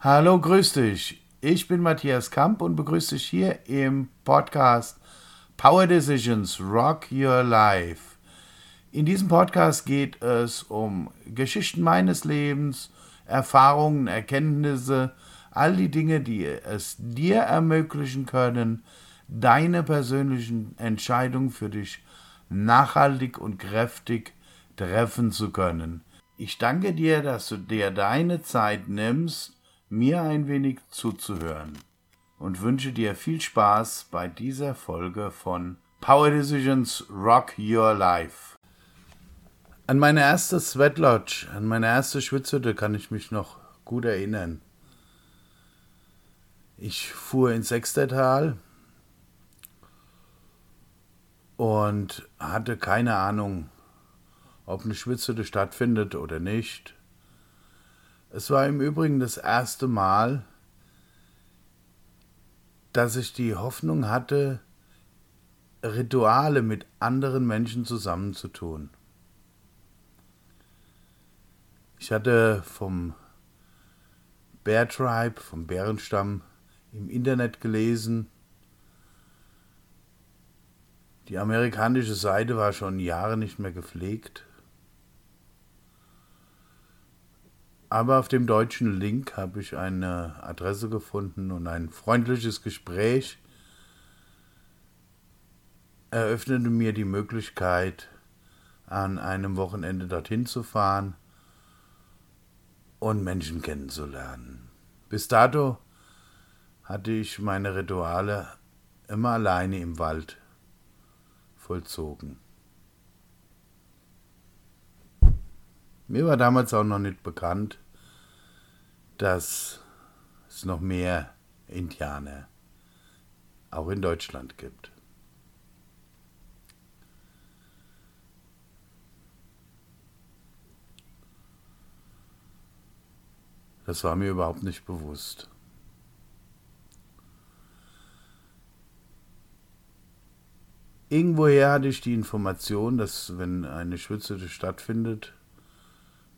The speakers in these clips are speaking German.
Hallo, grüß dich. Ich bin Matthias Kamp und begrüße dich hier im Podcast Power Decisions Rock Your Life. In diesem Podcast geht es um Geschichten meines Lebens, Erfahrungen, Erkenntnisse, all die Dinge, die es dir ermöglichen können, deine persönlichen Entscheidungen für dich nachhaltig und kräftig treffen zu können. Ich danke dir, dass du dir deine Zeit nimmst, mir ein wenig zuzuhören und wünsche dir viel Spaß bei dieser Folge von Power Decisions Rock Your Life. An meine erste Sweat Lodge, an meine erste Schwitzhütte kann ich mich noch gut erinnern. Ich fuhr ins Sechstertal und hatte keine Ahnung, ob eine Schwitzhütte stattfindet oder nicht. Es war im Übrigen das erste Mal, dass ich die Hoffnung hatte, Rituale mit anderen Menschen zusammenzutun. Ich hatte vom Bear Tribe, vom Bärenstamm, im Internet gelesen. Die amerikanische Seite war schon Jahre nicht mehr gepflegt. Aber auf dem deutschen Link habe ich eine Adresse gefunden und ein freundliches Gespräch eröffnete mir die Möglichkeit, an einem Wochenende dorthin zu fahren und Menschen kennenzulernen. Bis dato hatte ich meine Rituale immer alleine im Wald vollzogen. Mir war damals auch noch nicht bekannt, dass es noch mehr Indianer auch in Deutschland gibt. Das war mir überhaupt nicht bewusst. Irgendwoher hatte ich die Information, dass wenn eine Schwitzhütte stattfindet,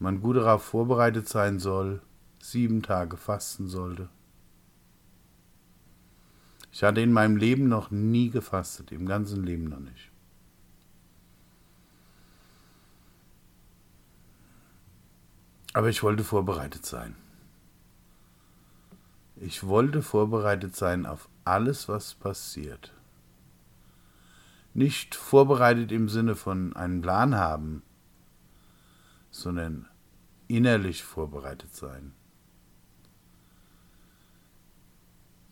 man gut darauf vorbereitet sein soll, sieben Tage fasten sollte. Ich hatte in meinem Leben noch nie gefastet, im ganzen Leben noch nicht. Aber ich wollte vorbereitet sein. Ich wollte vorbereitet sein auf alles, was passiert. Nicht vorbereitet im Sinne von einen Plan haben, sondern innerlich vorbereitet sein.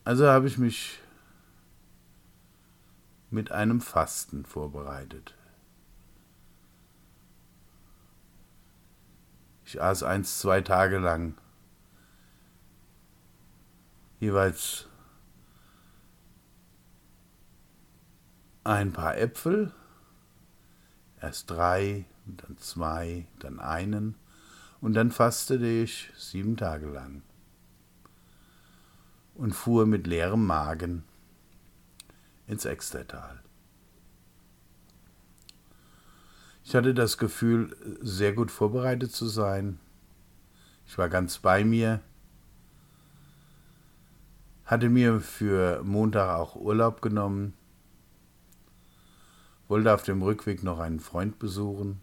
Also habe ich mich mit einem Fasten vorbereitet. Ich aß eins, zwei Tage lang jeweils ein paar Äpfel, erst drei, dann zwei, dann einen, und dann fastete ich sieben Tage lang. Und fuhr mit leerem Magen ins Extertal. Ich hatte das Gefühl, sehr gut vorbereitet zu sein. Ich war ganz bei mir, hatte mir für Montag auch Urlaub genommen, wollte auf dem Rückweg noch einen Freund besuchen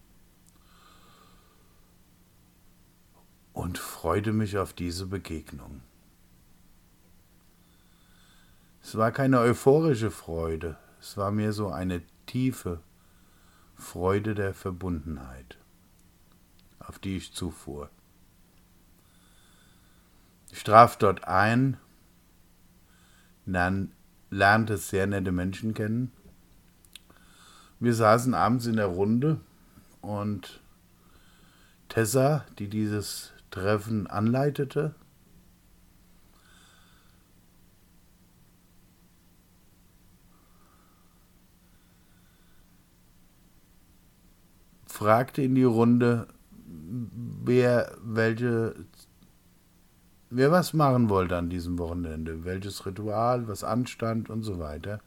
und freute mich auf diese Begegnung. Es war keine euphorische Freude, es war mehr so eine tiefe Freude der Verbundenheit, auf die ich zufuhr. Ich traf dort ein, lernte sehr nette Menschen kennen. Wir saßen abends in der Runde und Tessa, die dieses Treffen anleitete, fragte in die Runde, wer welche wer was machen wollte an diesem Wochenende, welches Ritual, was anstand und so weiter.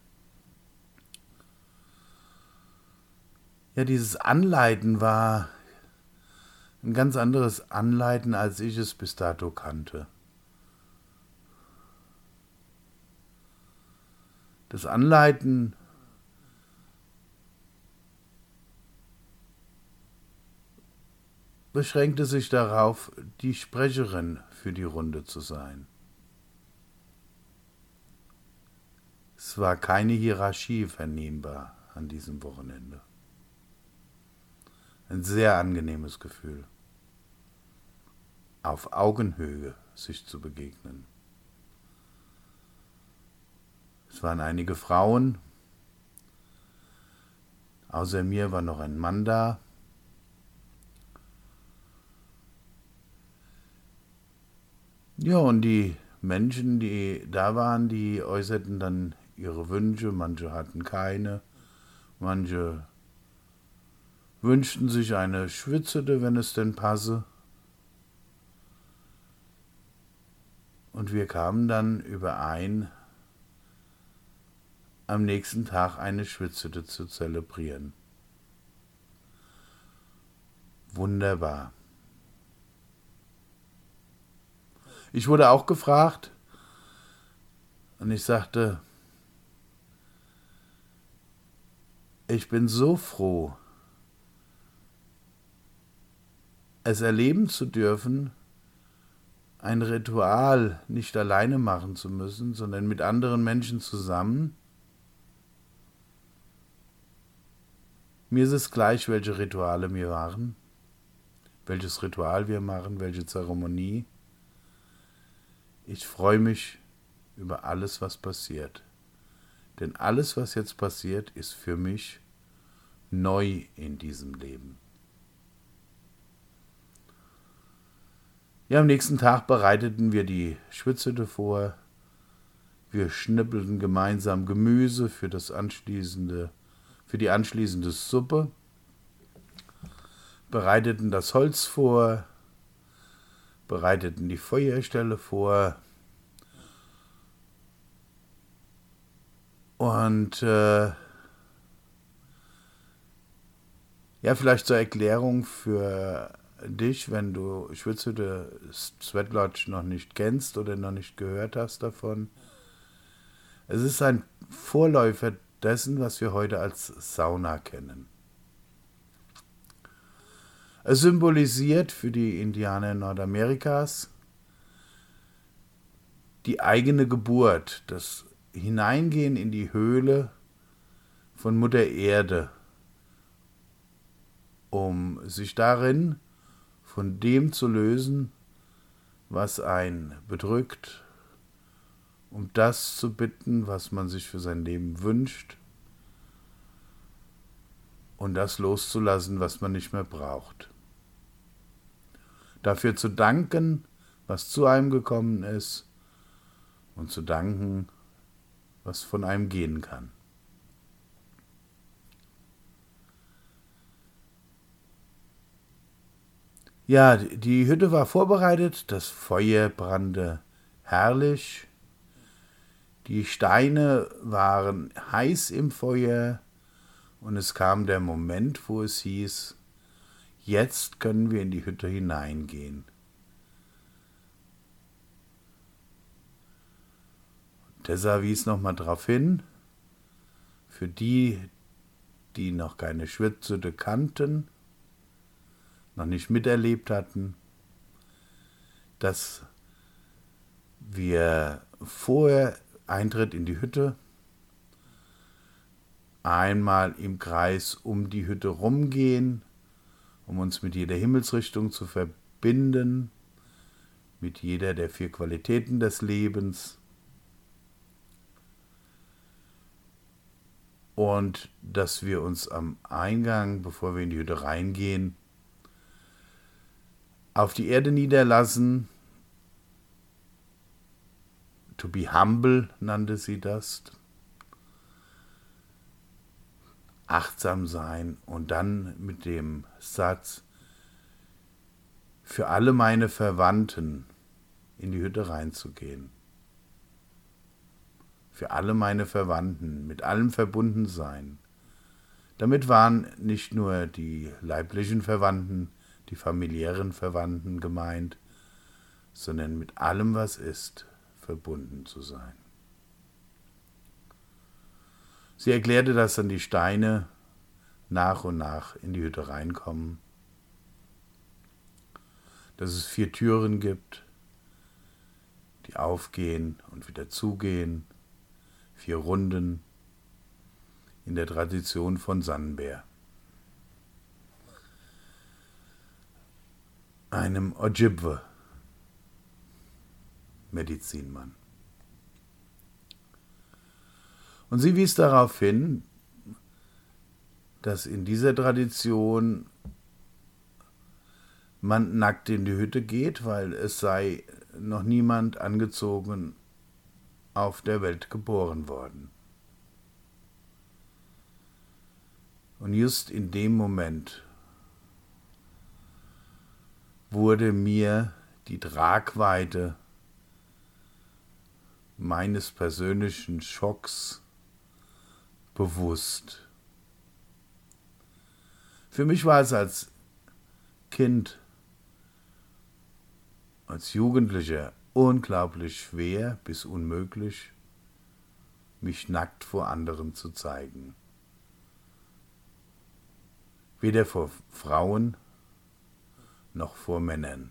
Ja, dieses Anleiten war ein ganz anderes Anleiten, als ich es bis dato kannte. Das Anleiten beschränkte sich darauf, die Sprecherin für die Runde zu sein. Es war keine Hierarchie vernehmbar an diesem Wochenende. Ein sehr angenehmes Gefühl, auf Augenhöhe sich zu begegnen. Es waren einige Frauen, außer mir war noch ein Mann da, Ja, und die Menschen, die da waren, die äußerten dann ihre Wünsche, manche hatten keine, manche wünschten sich eine Schwitzete, wenn es denn passe. Und wir kamen dann überein, am nächsten Tag eine Schwitzete zu zelebrieren. Wunderbar. Ich wurde auch gefragt und ich sagte, ich bin so froh, es erleben zu dürfen, ein Ritual nicht alleine machen zu müssen, sondern mit anderen Menschen zusammen. Mir ist es gleich, welche Rituale wir machen, welches Ritual wir machen, welche Zeremonie. Ich freue mich über alles, was passiert. Denn alles, was jetzt passiert, ist für mich neu in diesem Leben. Ja, am nächsten Tag bereiteten wir die Schwitzhütte vor. Wir schnippelten gemeinsam Gemüse für das anschließende, für die anschließende Suppe, bereiteten das Holz vor, bereiteten die Feuerstelle vor und äh, ja, vielleicht zur Erklärung für dich, wenn du Schwitzhütte Lodge noch nicht kennst oder noch nicht gehört hast davon. Es ist ein Vorläufer dessen, was wir heute als Sauna kennen. Es symbolisiert für die Indianer Nordamerikas die eigene Geburt, das Hineingehen in die Höhle von Mutter Erde, um sich darin von dem zu lösen, was einen bedrückt, um das zu bitten, was man sich für sein Leben wünscht und das loszulassen, was man nicht mehr braucht dafür zu danken, was zu einem gekommen ist und zu danken, was von einem gehen kann. Ja, die Hütte war vorbereitet, das Feuer brannte herrlich, die Steine waren heiß im Feuer und es kam der Moment, wo es hieß, Jetzt können wir in die Hütte hineingehen. Tessa wies nochmal darauf hin, für die, die noch keine Schwitzhütte kannten, noch nicht miterlebt hatten, dass wir vor Eintritt in die Hütte einmal im Kreis um die Hütte rumgehen, um uns mit jeder Himmelsrichtung zu verbinden, mit jeder der vier Qualitäten des Lebens. Und dass wir uns am Eingang, bevor wir in die Hütte reingehen, auf die Erde niederlassen. To be humble nannte sie das. achtsam sein und dann mit dem Satz, für alle meine Verwandten in die Hütte reinzugehen. Für alle meine Verwandten, mit allem verbunden sein. Damit waren nicht nur die leiblichen Verwandten, die familiären Verwandten gemeint, sondern mit allem, was ist, verbunden zu sein. Sie erklärte, dass dann die Steine nach und nach in die Hütte reinkommen, dass es vier Türen gibt, die aufgehen und wieder zugehen, vier Runden in der Tradition von Sannenbär. Einem Ojibwe, Medizinmann. Und sie wies darauf hin, dass in dieser Tradition man nackt in die Hütte geht, weil es sei noch niemand angezogen auf der Welt geboren worden. Und just in dem Moment wurde mir die Tragweite meines persönlichen Schocks bewusst. Für mich war es als Kind, als Jugendlicher unglaublich schwer bis unmöglich, mich nackt vor anderen zu zeigen. Weder vor Frauen noch vor Männern.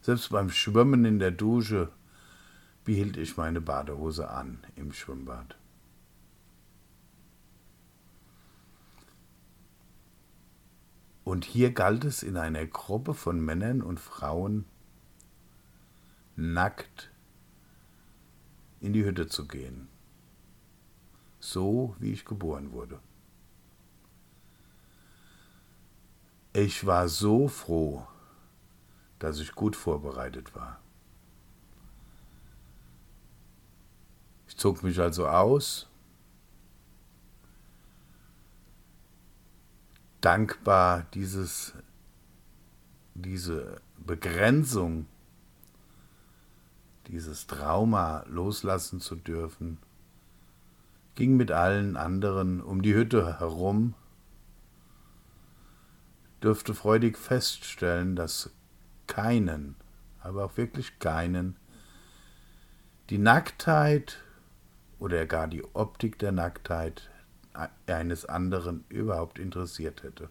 Selbst beim Schwimmen in der Dusche behielt ich meine Badehose an im Schwimmbad. Und hier galt es in einer Gruppe von Männern und Frauen nackt in die Hütte zu gehen, so wie ich geboren wurde. Ich war so froh, dass ich gut vorbereitet war. Ich zog mich also aus dankbar, dieses, diese Begrenzung, dieses Trauma loslassen zu dürfen, ging mit allen anderen um die Hütte herum, dürfte freudig feststellen, dass keinen, aber auch wirklich keinen, die Nacktheit oder gar die Optik der Nacktheit eines anderen überhaupt interessiert hätte.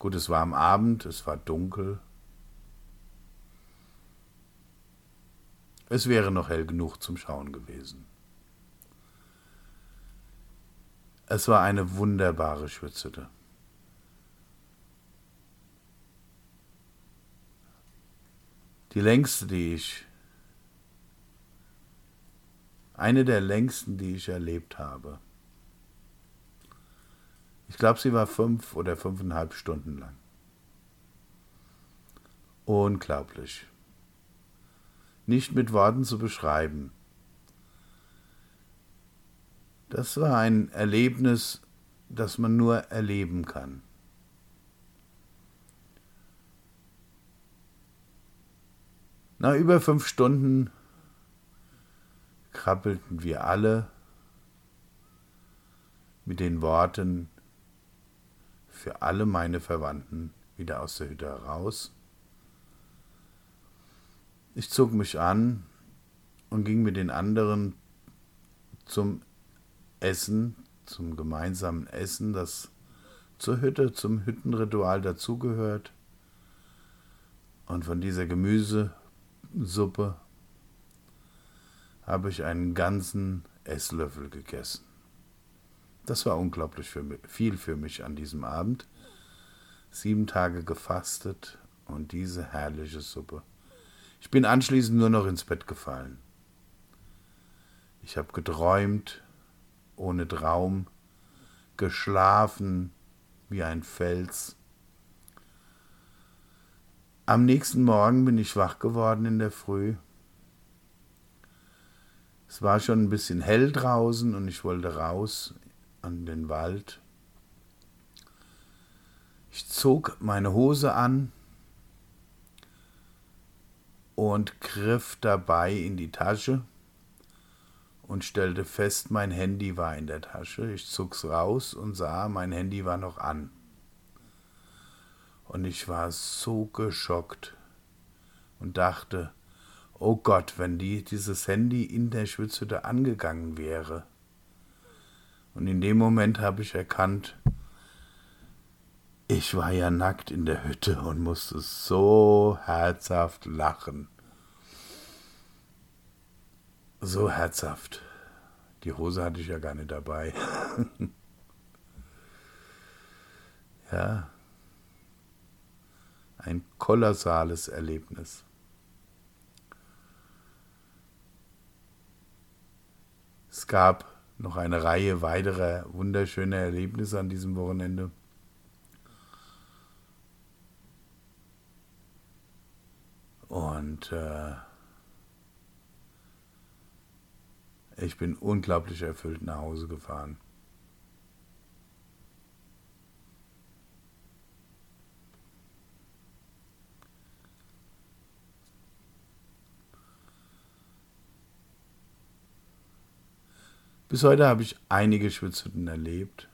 Gut, es war am Abend, es war dunkel. Es wäre noch hell genug zum Schauen gewesen. Es war eine wunderbare Schwitzhütte. Die längste, die ich eine der längsten, die ich erlebt habe. Ich glaube, sie war fünf oder fünfeinhalb Stunden lang. Unglaublich. Nicht mit Worten zu beschreiben. Das war ein Erlebnis, das man nur erleben kann. Nach über fünf Stunden krabbelten wir alle mit den Worten für alle meine Verwandten wieder aus der Hütte heraus. Ich zog mich an und ging mit den anderen zum Essen, zum gemeinsamen Essen, das zur Hütte, zum Hüttenritual dazugehört. Und von dieser Gemüsesuppe habe ich einen ganzen Esslöffel gegessen. Das war unglaublich für mich, viel für mich an diesem Abend. Sieben Tage gefastet und diese herrliche Suppe. Ich bin anschließend nur noch ins Bett gefallen. Ich habe geträumt, ohne Traum, geschlafen wie ein Fels. Am nächsten Morgen bin ich wach geworden in der Früh es war schon ein bisschen hell draußen und ich wollte raus an den Wald. Ich zog meine Hose an und griff dabei in die Tasche und stellte fest, mein Handy war in der Tasche. Ich zog's raus und sah, mein Handy war noch an. Und ich war so geschockt und dachte, oh Gott, wenn die, dieses Handy in der Schwitzhütte angegangen wäre. Und in dem Moment habe ich erkannt, ich war ja nackt in der Hütte und musste so herzhaft lachen. So herzhaft. Die Hose hatte ich ja gar nicht dabei. ja. Ein kolossales Erlebnis. Es gab noch eine Reihe weiterer wunderschöner Erlebnisse an diesem Wochenende. Und äh, ich bin unglaublich erfüllt nach Hause gefahren. Bis heute habe ich einige Schwitzhütten erlebt,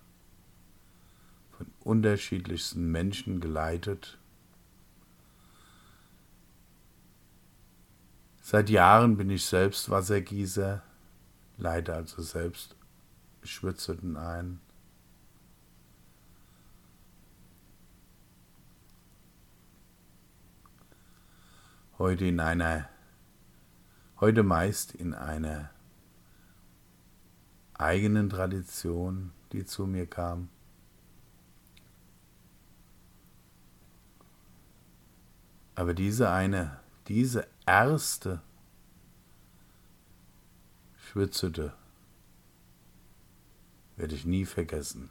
von unterschiedlichsten Menschen geleitet. Seit Jahren bin ich selbst Wassergießer, leite also selbst Schwitzhütten ein. Heute in einer, heute meist in einer eigenen Tradition, die zu mir kam. Aber diese eine, diese erste Schwitzhütte werde ich nie vergessen.